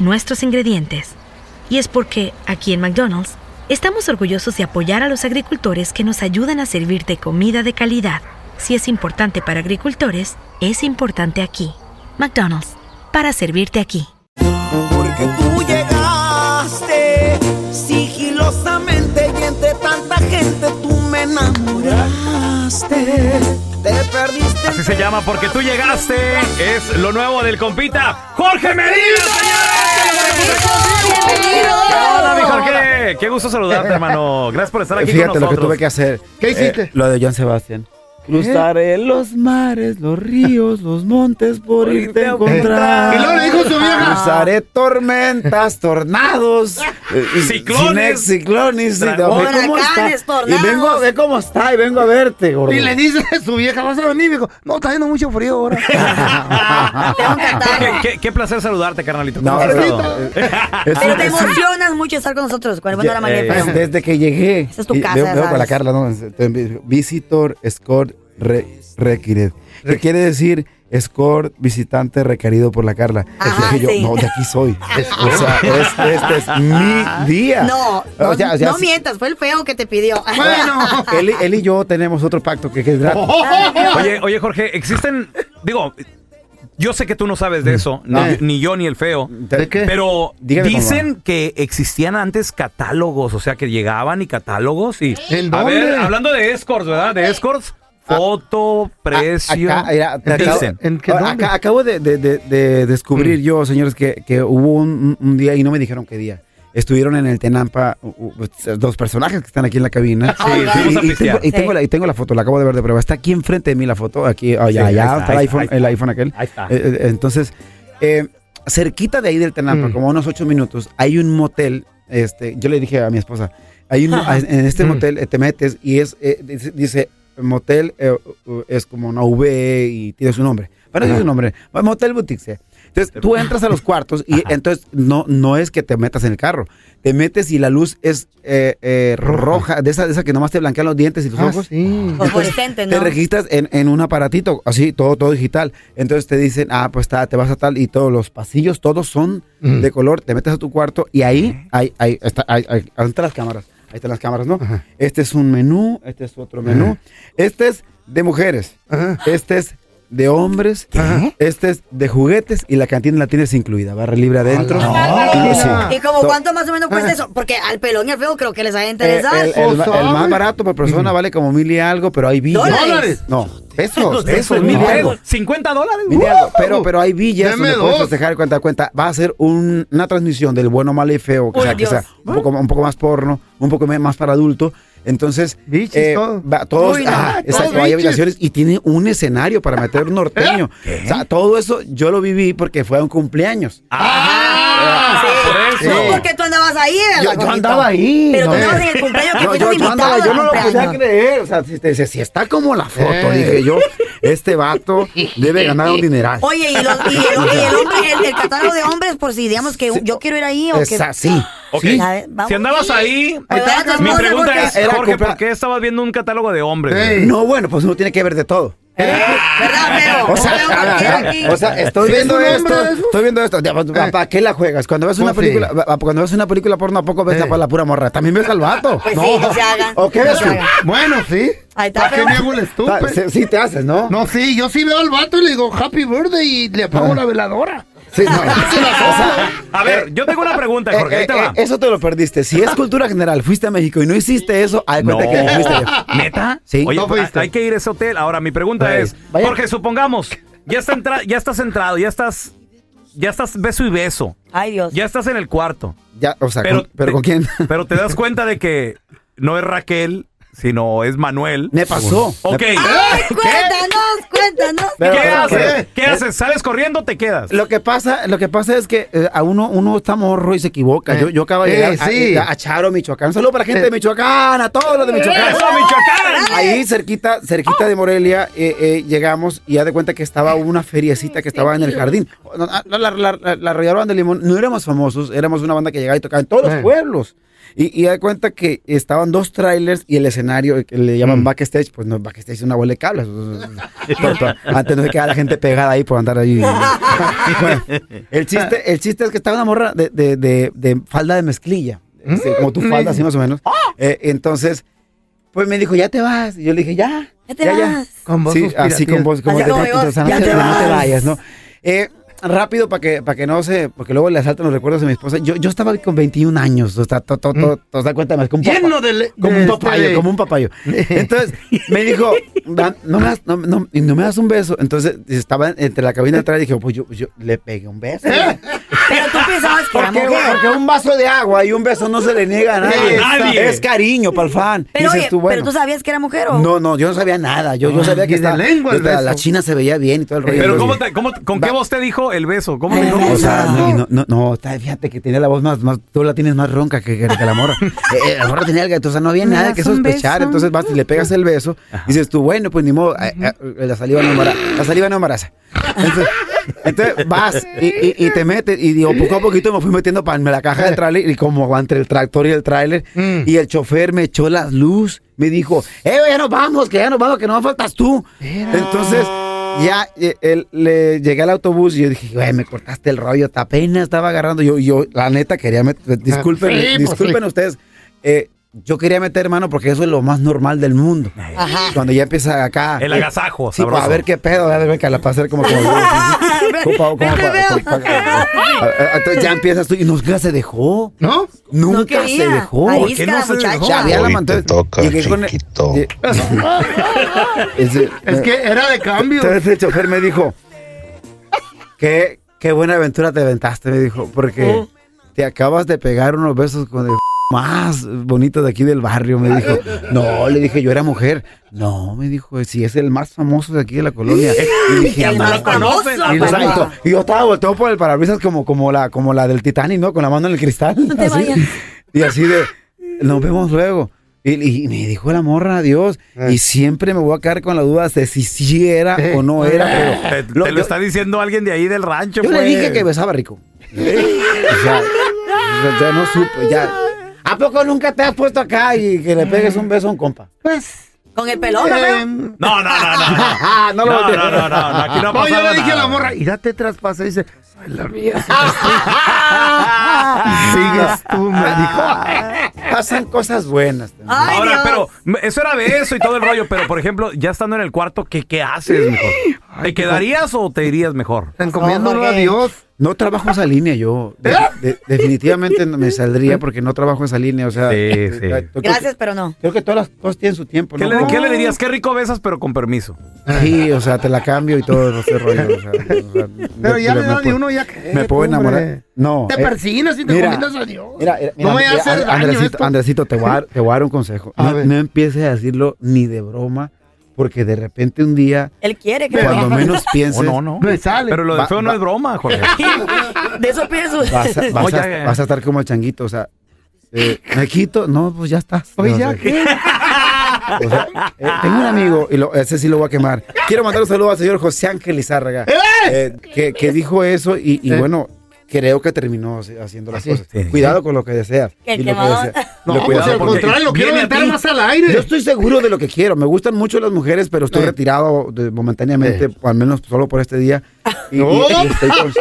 nuestros ingredientes. Y es porque, aquí en McDonald's, estamos orgullosos de apoyar a los agricultores que nos ayudan a servirte comida de calidad. Si es importante para agricultores, es importante aquí. McDonald's, para servirte aquí. Porque tú llegaste sigilosamente y entre tanta gente tú me enamoraste. Te perdiste. Así se llama porque tú llegaste. Es lo nuevo del compita Jorge Medina, señores. Hola, mi Jorge. Qué gusto saludarte, hermano. Gracias por estar aquí Fíjate con lo que nosotros. tuve que hacer. ¿Qué hiciste? Eh, lo de John Sebastián. Cruzaré los mares, los ríos, los montes por irte a encontrar. Y luego le dijo su vieja. Cruzaré tormentas, tornados, eh, Ciclones. ciclones, y- Dragones. ve cómo está. Y vengo a ver cómo está y vengo a verte, gordo. Y le dice a su vieja, ¿vas a venir? Y dijo, no, está haciendo mucho frío ahora. Jorge, qué, qué placer saludarte, carnalito. No, ¿Cómo has pero- Pero te emocionas mucho estar con nosotros cuando van a la Eh, manera. Pues, desde que llegué. Esa es tu y casa, veo, ya veo con la. Carla, ¿no? Visitor Score re, Required. ¿Qué quiere decir Score visitante requerido por la Carla? Ajá, Dije yo, no, de aquí soy. O sea, es- este es mi día. No, no, O sea, o sea, no sí, mientas, fue el feo que te pidió. bueno. él, y- él y yo tenemos otro pacto que, que es gratis. Oye, oye, Jorge, existen. Digo, yo sé que tú no sabes de eso, No. ni, ni yo ni el feo. ¿De qué? Pero Dígame cómo dicen que existían antes catálogos, o sea, que llegaban y catálogos y... ¿En A dónde? ver, hablando de escorts, ¿verdad? De escorts, foto, precio... Acá, mira, te acabo, dicen. ¿En qué acá- dónde? acabo de, de- de- de descubrir Mm. yo, señores, que, que hubo un, un día y no me dijeron qué día. Estuvieron en el Tenampa u- dos personajes que están aquí en la cabina. Sí, Y- tengo, y, tengo Sí. la, y tengo la foto, la acabo de ver de prueba. Está aquí enfrente de mí la foto, aquí, allá, Sí, allá ahí está, está, el, ahí iPhone, está, ahí el está. iPhone aquel. Ahí está. Eh, eh, entonces, eh, cerquita de ahí del Tenampa, Mm. como a unos ocho minutos, hay un motel. Este, yo le dije a mi esposa, hay un, en este Mm. motel eh, te metes y es eh, dice, dice, motel eh, es como una V y tiene su nombre. Eso es su nombre. Motel Boutique. sí. Entonces tú entras a los cuartos y entonces no, no es que te metas en el carro. Te metes y la luz es eh, eh, roja, de esa, de esa que nomás te blanquean los dientes y los Ah, ojos. sí. Te ¿no? registras en, en un aparatito, así, todo, todo digital. Entonces te dicen, ah, pues está, te vas a tal, y todos los pasillos, todos son Mm. de color. Te metes a tu cuarto y ahí, hay, hay, está, hay, hay- ahí están las cámaras. Ahí están las cámaras, ¿no? Ajá. Este es un menú, este es otro menú. Ajá. Este es de mujeres, Ajá. este es de hombres, Ajá. este es de juguetes y la cantina la tienes incluida. Barra libre adentro. la Y- sí. ¿Y como cuánto más o menos cuesta eso? Porque al pelón y al feo creo que les ha de Eh, interesar. el, el- el ¿sabe? más barato por persona vale como mil y algo, pero hay villas. ¿Dólares? No, pesos, Eso pesos, es mil y algo. pesos. 50 dólares. Mil y algo, pero, pero hay villas Deme donde puedes festejar cuenta cuenta. Va a ser un- una transmisión del bueno, malo y feo, que, Uy, sea, que sea un poco, un poco más porno, un poco más para adulto. Entonces, eh, todo. va- todos, Uy, no, ah, exacto, hay habitaciones y tiene un escenario para meter un norteño. O sea, todo eso yo lo viví porque fue a un cumpleaños. Ah, Sí. No porque tú andabas ahí, ¿verdad, Yo, andaba ahí. Pero no. tú andabas en el cumpleaños que No, yo, yo andaba, yo no lo podía creer. O sea, si, si- si está como la foto, Eh. dije yo, este vato debe ganar un dineral. Oye, y, los, y, el, y el hombre, el, el catálogo de hombres, por si digamos que yo quiero ir ahí o que... Esa- sí. Ok. sí. Ver, vamos. Si andabas ahí, tu mi pregunta es, Jorge, ¿por qué estabas viendo un catálogo de hombres? No, bueno, pues uno tiene que ver de todo. ¿Verdad, feo? O sea, o sea, estoy ¿Sí es viendo esto, hombre estoy viendo esto. Pues, ¿Para qué la juegas? Cuando ves una película, cuando ves una película porno, ¿a poco ves Eh. la, la pura morra? También ves al vato. Pues sí, no se hagan. ¿O qué no se. Bueno, sí. ¿Para qué me hago el Ah, estúpido? Sí, sí te haces, ¿no? No, sí, yo sí veo al vato y le digo happy birthday y le apago la veladora. Sí, no. O sea, A ver, yo tengo una pregunta, Jorge, ahí eh, te eh, va. eso te lo perdiste. Si es cultura general, fuiste a México y no hiciste eso, hay No. que no fuiste yo. ¿Neta? Sí. Oye, No fuiste. hay que ir a ese hotel. Ahora, mi pregunta es, vaya. Jorge, supongamos, ya, está entra- ya estás entrado, ya estás, ya estás beso y beso, Ay, Dios. ya estás en el cuarto, Ya, o sea, Pero con- ¿pero te- con quién? pero te das cuenta de que no es Raquel, sino es Manuel. Me pasó. Ok. Ay, ¿Qué? cuéntanos, cuéntanos. Pero- ¿Qué pero- haces? ¿Qué haces? ¿Sales corriendo o te quedas? Lo que pasa, lo que pasa es que eh, a uno, uno está morro y se equivoca. Eh, Yo, yo acabo de eh, llegar a- sí. a, a Charo, Michoacán. Un saludo para la gente de Michoacán, a todos los de Michoacán. ¡Eso, Michoacán! Ahí cerquita, cerquita de Morelia, eh, eh, llegamos y ya de cuenta que estaba una feriecita que estaba en el jardín. No, La, la, la, la, la Banda de Limón, no éramos famosos, éramos una banda que llegaba y tocaba en todos los Eh. pueblos. Y, y ya de cuenta que estaban dos trailers y el escenario que le llaman backstage, pues no, backstage es una bola de cables. Antes no se queda la gente pegada ahí por andar ahí. Bueno, el chiste, el chiste es que estaba una morra de, de, de, de falda de mezclilla. este, como tu falda, así más o menos. Eh, entonces, pues me dijo, ya te vas. Y yo le dije, ya. Ya te vas. Con voz Sí, así con voz, como Así de, como ya te, te no te vayas, ¿no? Eh, rápido para que, para que no se, porque luego le asaltan los recuerdos de mi esposa. Yo, yo estaba con 21 años, o sea, to, to, to- te das cuenta más, como un Lleno papá- de como un este- papayo, como un papayo. Entonces, me dijo, "Dan, no me, das, no, no- no me das un beso. Entonces, estaba entre la cabina de atrás y dije, pues yo, yo le pegué un beso. Pero tú pensabas que era Porque, mujer. porque un vaso de agua y un beso no se le niega a nadie. A nadie. Es cariño para el fan. Pero, Dices oye, tú, bueno. pero tú sabías que era mujer o... No, no, yo no sabía nada. Yo, yo sabía que estaba, lengua el la, beso. la china se veía bien y todo el rollo. Pero Entonces, ¿cómo te, cómo- ¿con qué voz te dijo el beso? ¿Cómo te dijo? o sea, no, y no, no, fíjate que tenía la voz más, más, tú la tienes más ronca que, que- que la morra. Eh, eh, la morra tenía algo, entonces no había ¿Me nada que sospechar. Entonces vas y le pegas el beso y dices tú, bueno, pues ni modo, eh, eh, la saliva no embaraza. La saliva no embaraza. Entonces, entonces vas y, y- y te metes y digo, poco a poquito me fui metiendo para la caja del tráiler y como entre el tractor y el tráiler Mm. y el chofer me echó las luz, me dijo, eh, ya nos vamos, que ya nos vamos, que no faltas tú. Entonces, ya eh, él- le llegué al autobús y yo dije, güey, me cortaste el rollo, apenas estaba agarrando. Yo, yo la neta, quería meter, disculpen, Sí, pues disculpen ustedes. eh, yo quería meter mano porque eso es lo más normal del mundo. Ajá. Cuando ya empieza acá. El agasajo, Sí, pues, sabroso. a ver qué pedo, a ver que la hacer como como. como- como- como- Entonces ya empiezas tú y nunca se dejó. ¿No? Nunca No se dejó. ¿Por qué no se dejó? Ya había la Ese- Es que era de cambio. Entonces el chofer me dijo, qué, qué buena aventura te aventaste, me dijo, porque te acabas de pegar unos besos con el más bonito de aquí del barrio, me dijo. No, le dije, yo era mujer. No, me dijo, si es el más famoso de aquí de la colonia. Y dije, El "No". más famoso, Y, yo estaba volteado por el parabrisas como, como, la, como la del Titanic, ¿no? Con la mano en el cristal. No te así. vayas. Y así de, nos vemos luego. Y, y me dijo la morra, adiós. Y siempre me voy a quedar con la duda de si sí era o no era. Te, Pero te lo yo, está diciendo alguien de ahí del rancho, yo le pues. dije que besaba rico. o sea, ya no supe, ya. ¿A poco nunca te has puesto acá y que le pegues un beso a un compa? Pues. Con el pelón, em, No, no, no, no. no. No lo No, no, no, no, no, aquí no No, yo le dije a la morra, y date traspasa. Y dice, soy la mía. Sigues tú, me dijo. Pasan cosas buenas. Ay, Ahora, Dios. pero eso era beso y todo el rollo, pero por ejemplo, ya estando en el cuarto, ¿qué, qué haces mejor? ¿Te quedarías o te irías mejor? Encomiéndolo a Jorge. Dios. No trabajo esa línea yo. De- de- definitivamente no me saldría porque no trabajo esa línea. O sea, Sí, eh, sí. eh, que- Gracias, pero no. Creo que todas las cosas tienen su tiempo. ¿Qué, ¿no? le, qué le dirías? Qué rico besas, pero con permiso. Sí, o sea, te la cambio y todo ese rollo. o sea, o sea, Pero ya me- da uno ya que. Me puedo enamorar. No. Te eh, persinas y te mira, a Dios. Mira, mira, no me mira, hace mira, daño Andresito. Andresito, te voy, a dar, te voy a dar un consejo. A No, ver. no empieces a decirlo ni de broma, porque de repente un día, Él quiere que cuando menos pienses, Oh, no, no. Me sale. Pero lo de Va- feo no va- es broma, Jorge. De eso pienso. vas a, vas, Oye, a, eh. vas a estar como el changuito. O sea, eh, me quito, no, pues ya está. Oye, ¿ya qué? o sea, eh, tengo un amigo, y lo- ese sí lo voy a quemar. Quiero mandar un saludo al señor José Ángel Lizárraga, eh, que, que dijo eso y, y bueno, creo que terminó haciendo las cosas. Sí. Cuidado con lo que deseas. ¿Qué y lo que quemador? deseas. No, Lo pues cuidado al porque- contrario, lo quiero aventar más al aire. yo estoy seguro de lo que quiero. Me gustan mucho las mujeres, pero estoy Eh. retirado de- momentáneamente, Eh. al menos solo por este día. Y, No. estoy con-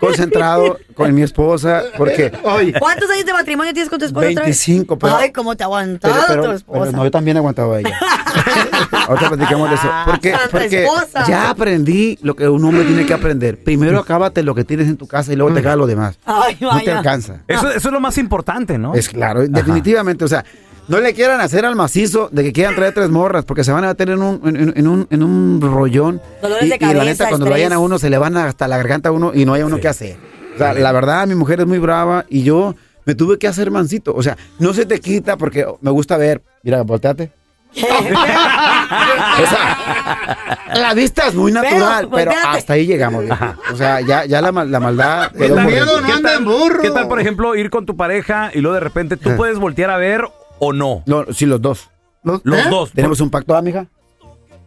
concentrado con mi esposa, porque Oye, ¿Cuántos años de matrimonio tienes con tu esposa otra vez? 25, pero, Ay, cómo te ha pero, aguantado pero- tu pero esposa. no, yo también he aguantado a ella. Ahorita platicamos de eso. Porque, porque ya aprendí lo que un hombre tiene que aprender. Primero acábate lo que tienes en tu casa y luego te queda lo demás. Ay, No te alcanza. Eso, eso es lo más importante, ¿no? Es claro, definitivamente. O sea, no le quieran hacer al macizo de que quieran traer tres morras, porque se van a meter en un, en, en un, en un rollón. Dolores y, de y la neta, cuando estrés. vayan a uno, se le van hasta la garganta a uno y no hay uno que hacer. O sea, la verdad, mi mujer es muy brava y yo me tuve que hacer mancito. O sea, no se te quita porque me gusta ver. Mira, volteate. O sea, la vista es muy natural, Pero, pero, hasta ahí llegamos. O sea, ya, ya la, la maldad. miedo dentro. no ¿Qué tal- en burro. ¿Qué tal, por ejemplo, ir con tu pareja y luego de repente tú puedes voltear a ver o no? No, sí, los dos. Los, Los ¿eh? dos. ¿Tenemos un pacto, amiga?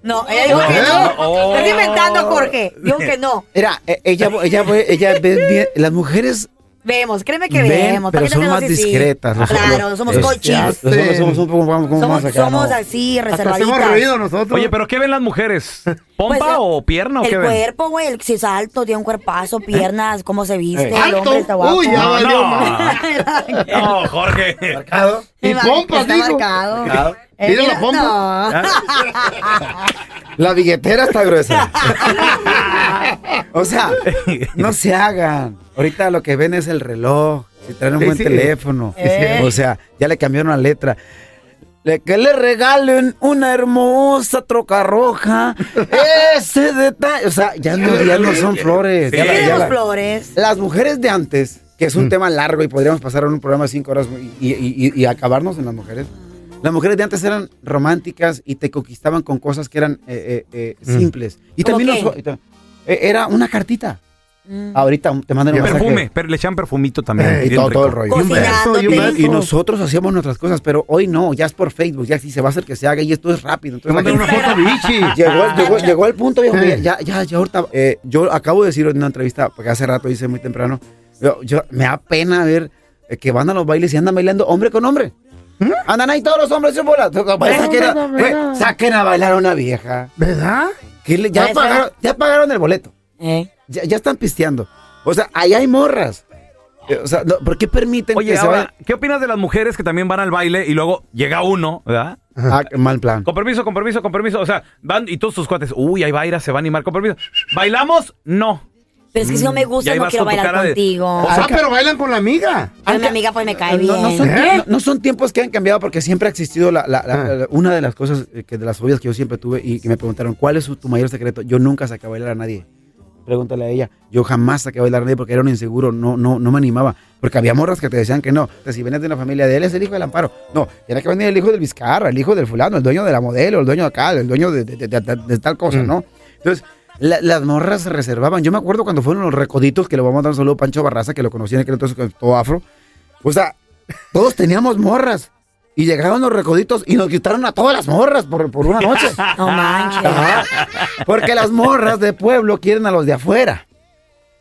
No, ella dijo que no. Oh. Estás inventando, Jorge. Dijo que no. Era, eh, ella, ella, ella, ve bien, las mujeres Vemos, créeme que ven, vemos. ¿para pero son más discretas. Claro, somos es- cochis. Los hombres somos un poco como más Somos, acá, somos ¿no? así, Hasta hacemos reservaditas. ruido nosotros. Oye, pero ¿qué ven las mujeres? ¿Pompa Pues, o pierna o El qué ven? cuerpo, güey, el- si es alto, tiene un cuerpazo, piernas, cómo se viste, Eh. el Alto. hombre está guapo. Uy, ya No, valió no. No, Jorge. Marcado. Y Está pompas, dijo. marcado. Mira la pompa. La billetera está gruesa. o sea, no se hagan. Ahorita lo que ven es el reloj. Si traen un Sí, buen sí. teléfono. Eh. O sea, ya le cambiaron la letra. Le- que le regalen una hermosa troca roja. Ese detalle. O sea, ya no, ya no son flores. Sí. Ya la- ¿Qué ya la- flores? Las mujeres de antes, que es un tema largo y podríamos pasar en un programa de cinco horas y, y- y- y acabarnos en las mujeres. Las mujeres de antes eran románticas y te conquistaban con cosas que eran eh, eh, eh, simples. Y ¿Cómo también los- y eh, era una cartita. Mm. Ahorita te mandan un mensaje. Perfume, pero le echan perfumito también. Eh, y todo, todo el rollo. Y un beso, y un beso. Y nosotros hacíamos nuestras cosas, pero hoy no, ya es por Facebook, ya sí se va a hacer que se haga y esto es rápido. Te Entonces, la una foto bichi. Llegó, llegó, llegó el punto, viejo, Eh. ya, ya, ya ahorita, eh, yo acabo de decir en una entrevista, porque hace rato hice muy temprano, yo, yo- me da pena ver eh, que van a los bailes y andan bailando hombre con hombre. Andan ahí todos los hombres en bola. Saquen a, no. saquen a bailar a una vieja. ¿Verdad? Que le- ya, pagaron, ya pagaron el boleto. ¿Eh? Ya, ya están pisteando. O sea, ahí hay morras. Eh, O sea, no, ¿por qué permiten Oye, que se ahora, vayan? ¿qué opinas de las mujeres que también van al baile y luego llega uno, ¿verdad? Ah, mal plan. Con permiso, con permiso, con permiso. O sea, van y todos tus cuates, uy, ahí va a ir, se va a animar, con permiso. ¿Bailamos? No. Pero es que si no me Y gusta, no quiero bailar contigo. O sea, pero bailan con la amiga. Pero mi amiga pues me cae bien. No, son, ¿Eh? no- no son tiempos que han cambiado porque siempre ha existido la, la- la- Ah. la- una de las cosas eh, que de las fobias que yo siempre tuve y que me preguntaron cuál es su- tu mayor secreto. Yo nunca saqué a bailar a nadie. Pregúntale a ella. Yo jamás saqué a bailar a nadie porque era un inseguro, no, no, no me animaba. Porque había morras que te decían que no. Que si vienes de una familia de él es el hijo del amparo. No, tiene que venir el hijo del Vizcarra, el hijo del fulano, el dueño de la modelo, el dueño de acá, el dueño de, de- de- de- de tal cosa, Mm. ¿no? Entonces, la- las morras se reservaban. Yo me acuerdo cuando fueron los recoditos, que le vamos a dar un saludo a Pancho Barraza, que lo conocía en aquel entonces con todo afro. O sea, todos teníamos morras. Y llegaron los recoditos y nos quitaron a todas las morras por, por una noche. No manches. Ajá. Porque las morras de pueblo quieren a los de afuera.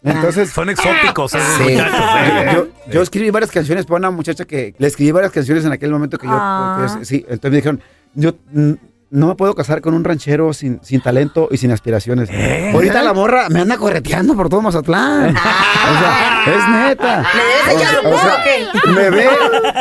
Entonces, Son exóticos esos sí. muchachos. ¿eh? yo, yo escribí varias canciones para una muchacha que le escribí varias canciones en aquel momento que yo. Ah. que sí, entonces me dijeron, yo mm, no me puedo casar con un ranchero sin, sin talento y sin aspiraciones. Ahorita la morra me anda correteando por todo Mazatlán. O sea, es neta. ¿Le debes echar O sea, me ve,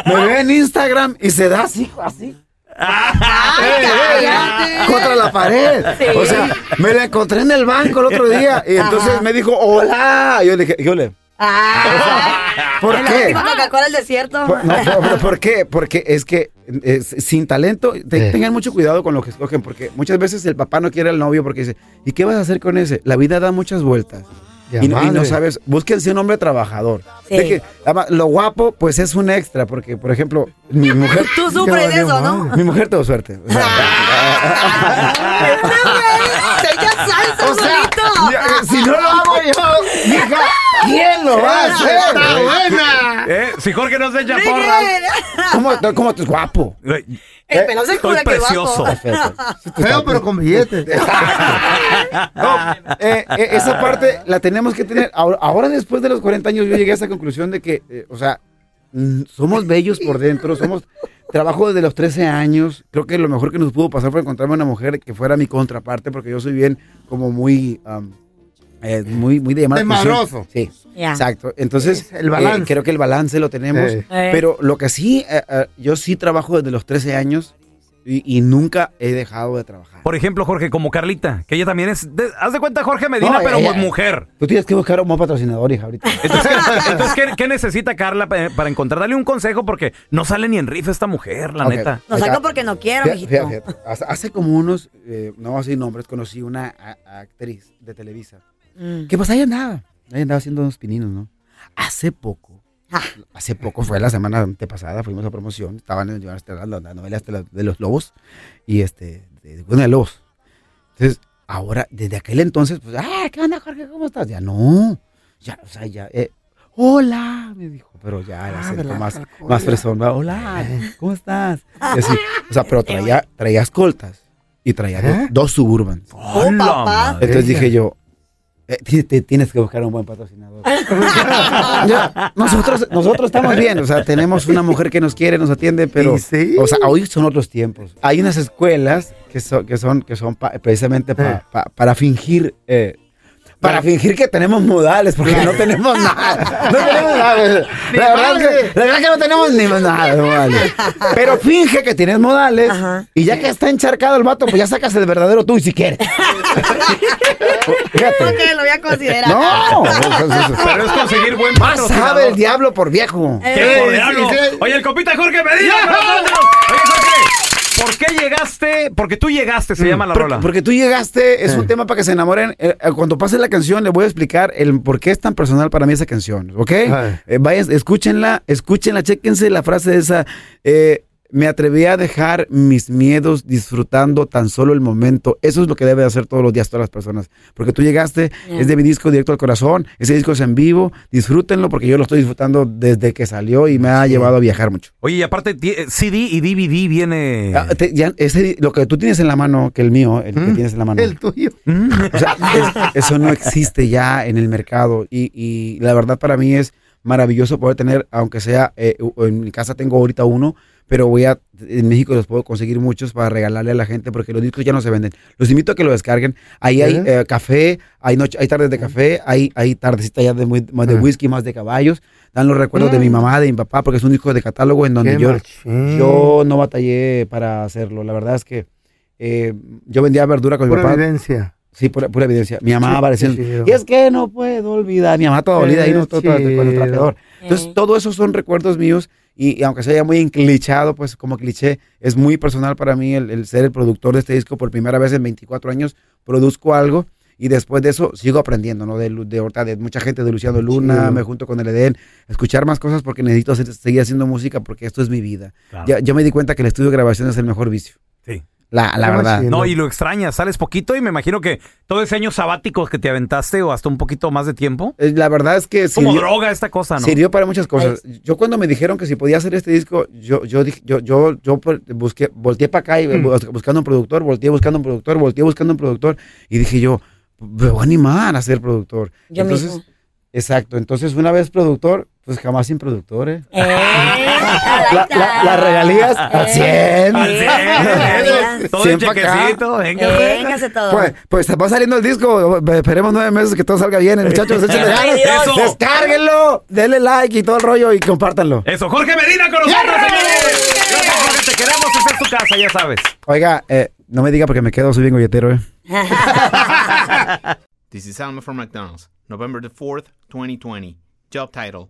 me ve en Instagram y se da así, así. Ay, cállate. contra la pared. Sí. O sea, me la encontré en el banco el otro día y entonces Ajá. me dijo, hola. Y yo le dije, yo le, Ah. ¿por la qué? Coca-Cola del desierto. Por, no, por- ¿por qué? Porque es que sin talento, te- Eh. tengan mucho cuidado con lo que escogen, porque muchas veces el papá no quiere al novio porque dice, ¿y qué vas a hacer con ese? La vida da muchas vueltas. Y, no- y no sabes, búsquense un hombre trabajador. Sí. De que, además, lo guapo, pues es un extra, porque, por ejemplo, mi mujer, Tú sufres de eso, ¿no? mi mujer tuvo suerte. O sea, O ya, eh, si no lo hago yo, hija, ¿Quién lo va a hacer? ¡Está buena! Eh, si Jorge no se echa porras. ¿Cómo, cómo tú es guapo? eh, El pelón se Estoy cura que guapo. precioso. Feo, pero con billetes. No, eh, eh, esa parte la tenemos que tener. Ahora, ahora, después de los 40 años, yo llegué a esa conclusión de que, eh, o sea, mm, somos bellos por dentro, somos. Trabajo desde los 13 años. Creo que lo mejor que nos pudo pasar fue encontrarme una mujer que fuera mi contraparte, porque yo soy bien, como muy. Eh, muy, muy de llamar la atención. Desmadroso. Sí, Ya. exacto. Entonces, El balance. eh, creo que el balance lo tenemos. Sí. Eh. Pero lo que sí, eh, eh, yo sí trabajo desde los 13 años y, y nunca he dejado de trabajar. Por ejemplo, Jorge, como Carlita, que ella también es. de- haz de cuenta, Jorge Medina, No, pero ella- mujer. Tú tienes que buscar un buen patrocinador, hija, ahorita. Entonces, ¿qué, entonces, ¿qué- qué necesita Carla pa- para encontrar? Dale un consejo porque no sale ni en rifa esta mujer, la neta. Lo saco porque no quiero, Fíjate, fíjate, hace, hace como unos, eh, no voy a decir nombres, conocí una a- actriz de Televisa. Mm. Que pues ahí andaba, ahí andaba haciendo unos pininos, ¿no? Hace poco, Ah. hace poco, fue la semana antepasada, fuimos a promoción, estaban en la, la, la novela esta, la de los lobos, y este, de, de, de lobos. Entonces, ahora, desde aquel entonces, pues, ah, ¿qué onda, Jorge? ¿Cómo estás? Ya no, ya, o sea, ya, eh, hola, me dijo, pero ya el Ah, acento más, calcola. más fresón, hola, ¿cómo estás? Y así, o sea, pero traía, traía escoltas y traía ¿Eh? dos suburban. Oh, ¡Hola, papá. Entonces dije yo, eh, ti- ti- tienes que buscar un buen patrocinador. Ya, nosotros, nosotros estamos bien, o sea, tenemos una mujer que nos quiere, nos atiende, pero, sí. o sea, hoy son otros tiempos. Hay unas escuelas que son, que son, que son pa- precisamente pa- pa- para fingir, eh, para fingir que tenemos modales, porque no tenemos nada. No tenemos nada. La verdad, es que, la verdad que no tenemos ni nada de modales. Pero finge que tienes modales Ajá. y ya que está encharcado el vato, pues ya sacas el verdadero tú y si quieres. Fíjate. Ok, lo voy a considerar. No, Pero es conseguir buen Más patrocinador. sabe el diablo por viejo. ¡Qué Eh, por sí, diablo! sí. Oye, el compita Jorge Medina. Oye, Jorge, ¿por qué llegaste? Porque tú llegaste, se llama la Porque, rola. porque tú llegaste, es Eh. un tema para que se enamoren. Eh, eh, cuando pase la canción, les voy a explicar el por qué es tan personal para mí esa canción, ¿ok? Eh, vayan, escúchenla, escúchenla, chéquense la frase de esa. eh, me atreví a dejar mis miedos disfrutando tan solo el momento. Eso es lo que debe hacer todos los días todas las personas. Porque tú llegaste, es de mi disco directo al corazón, ese disco es en vivo, disfrútenlo porque yo lo estoy disfrutando desde que salió y me ha llevado a viajar mucho. Oye, y aparte, eh, CD y DVD viene. Ah, te- ya, ese- lo que tú tienes en la mano, que el mío, el que Mm. tienes en la mano. El tuyo. O sea, es- eso no existe ya en el mercado y, y la verdad para mí es maravilloso poder tener, aunque sea, eh, en mi casa tengo ahorita uno, pero voy a, en México los puedo conseguir muchos para regalarle a la gente porque los discos ya no se venden. Los invito a que lo descarguen. Ahí hay ¿Eh? café, hay noche, hay tardes de café, hay, hay tardecita ya de, muy- más de whisky, más de caballos. Dan los recuerdos de mi mamá, de mi papá, porque es un disco de catálogo en donde yo, yo no batallé para hacerlo. La verdad es que eh, yo vendía verdura con mi papá. evidencia. Sí, pura, pura evidencia. Mi mamá apareció. Y es que no puedo olvidar. Mi mamá toda dolida ahí, no Qué todo, todo, con el trapeador. Entonces, todo eso son recuerdos míos. Y, y aunque sea muy enclichado, pues como cliché, es muy personal para mí el, el ser el productor de este disco por primera vez en 24 años. Produzco algo y después de eso sigo aprendiendo, ¿no? De, de, de mucha gente, de Luciano Luna, Chido. me junto con el Edén, escuchar más cosas porque necesito hacer- seguir haciendo música porque esto es mi vida. Claro. Ya, yo me di cuenta que el estudio de grabación es el mejor vicio. Sí. La, la Qué verdad. No, y lo extrañas, sales poquito y me imagino que todo ese año sabático que te aventaste o hasta un poquito más de tiempo. Eh, La verdad es que... Como sirvió- droga esta cosa, ¿no? Sirvió para muchas cosas. Yo cuando me dijeron que si podía hacer este disco, yo yo dije, yo yo yo por- busqué volteé para acá y Mm. bu- buscando un productor, volteé buscando un productor, volteé buscando un productor y dije yo, me voy a animar a ser productor. Yo entonces, mismo. exacto, entonces una vez productor, pues jamás sin productor, ¿eh? Eh, La- la- las regalías al 100. Al cien, Eh, eso. Todo Cien el pa' acá. chequecito, venga. Véngase todo. Pues, pues va saliendo el disco, esperemos nueve meses que todo salga bien, muchachos, échenle ganas. Eso. Descárguenlo, denle like y todo el rollo y compártanlo. Eso, Jorge Medina con nosotros, señores. Gracias, Jorge, te queremos, esta es tu casa, ya sabes. Oiga, eh, no me diga porque me quedo, soy bien golletero, ¿eh? This is Alma from McDonald's, November the 4th, 2020. Job title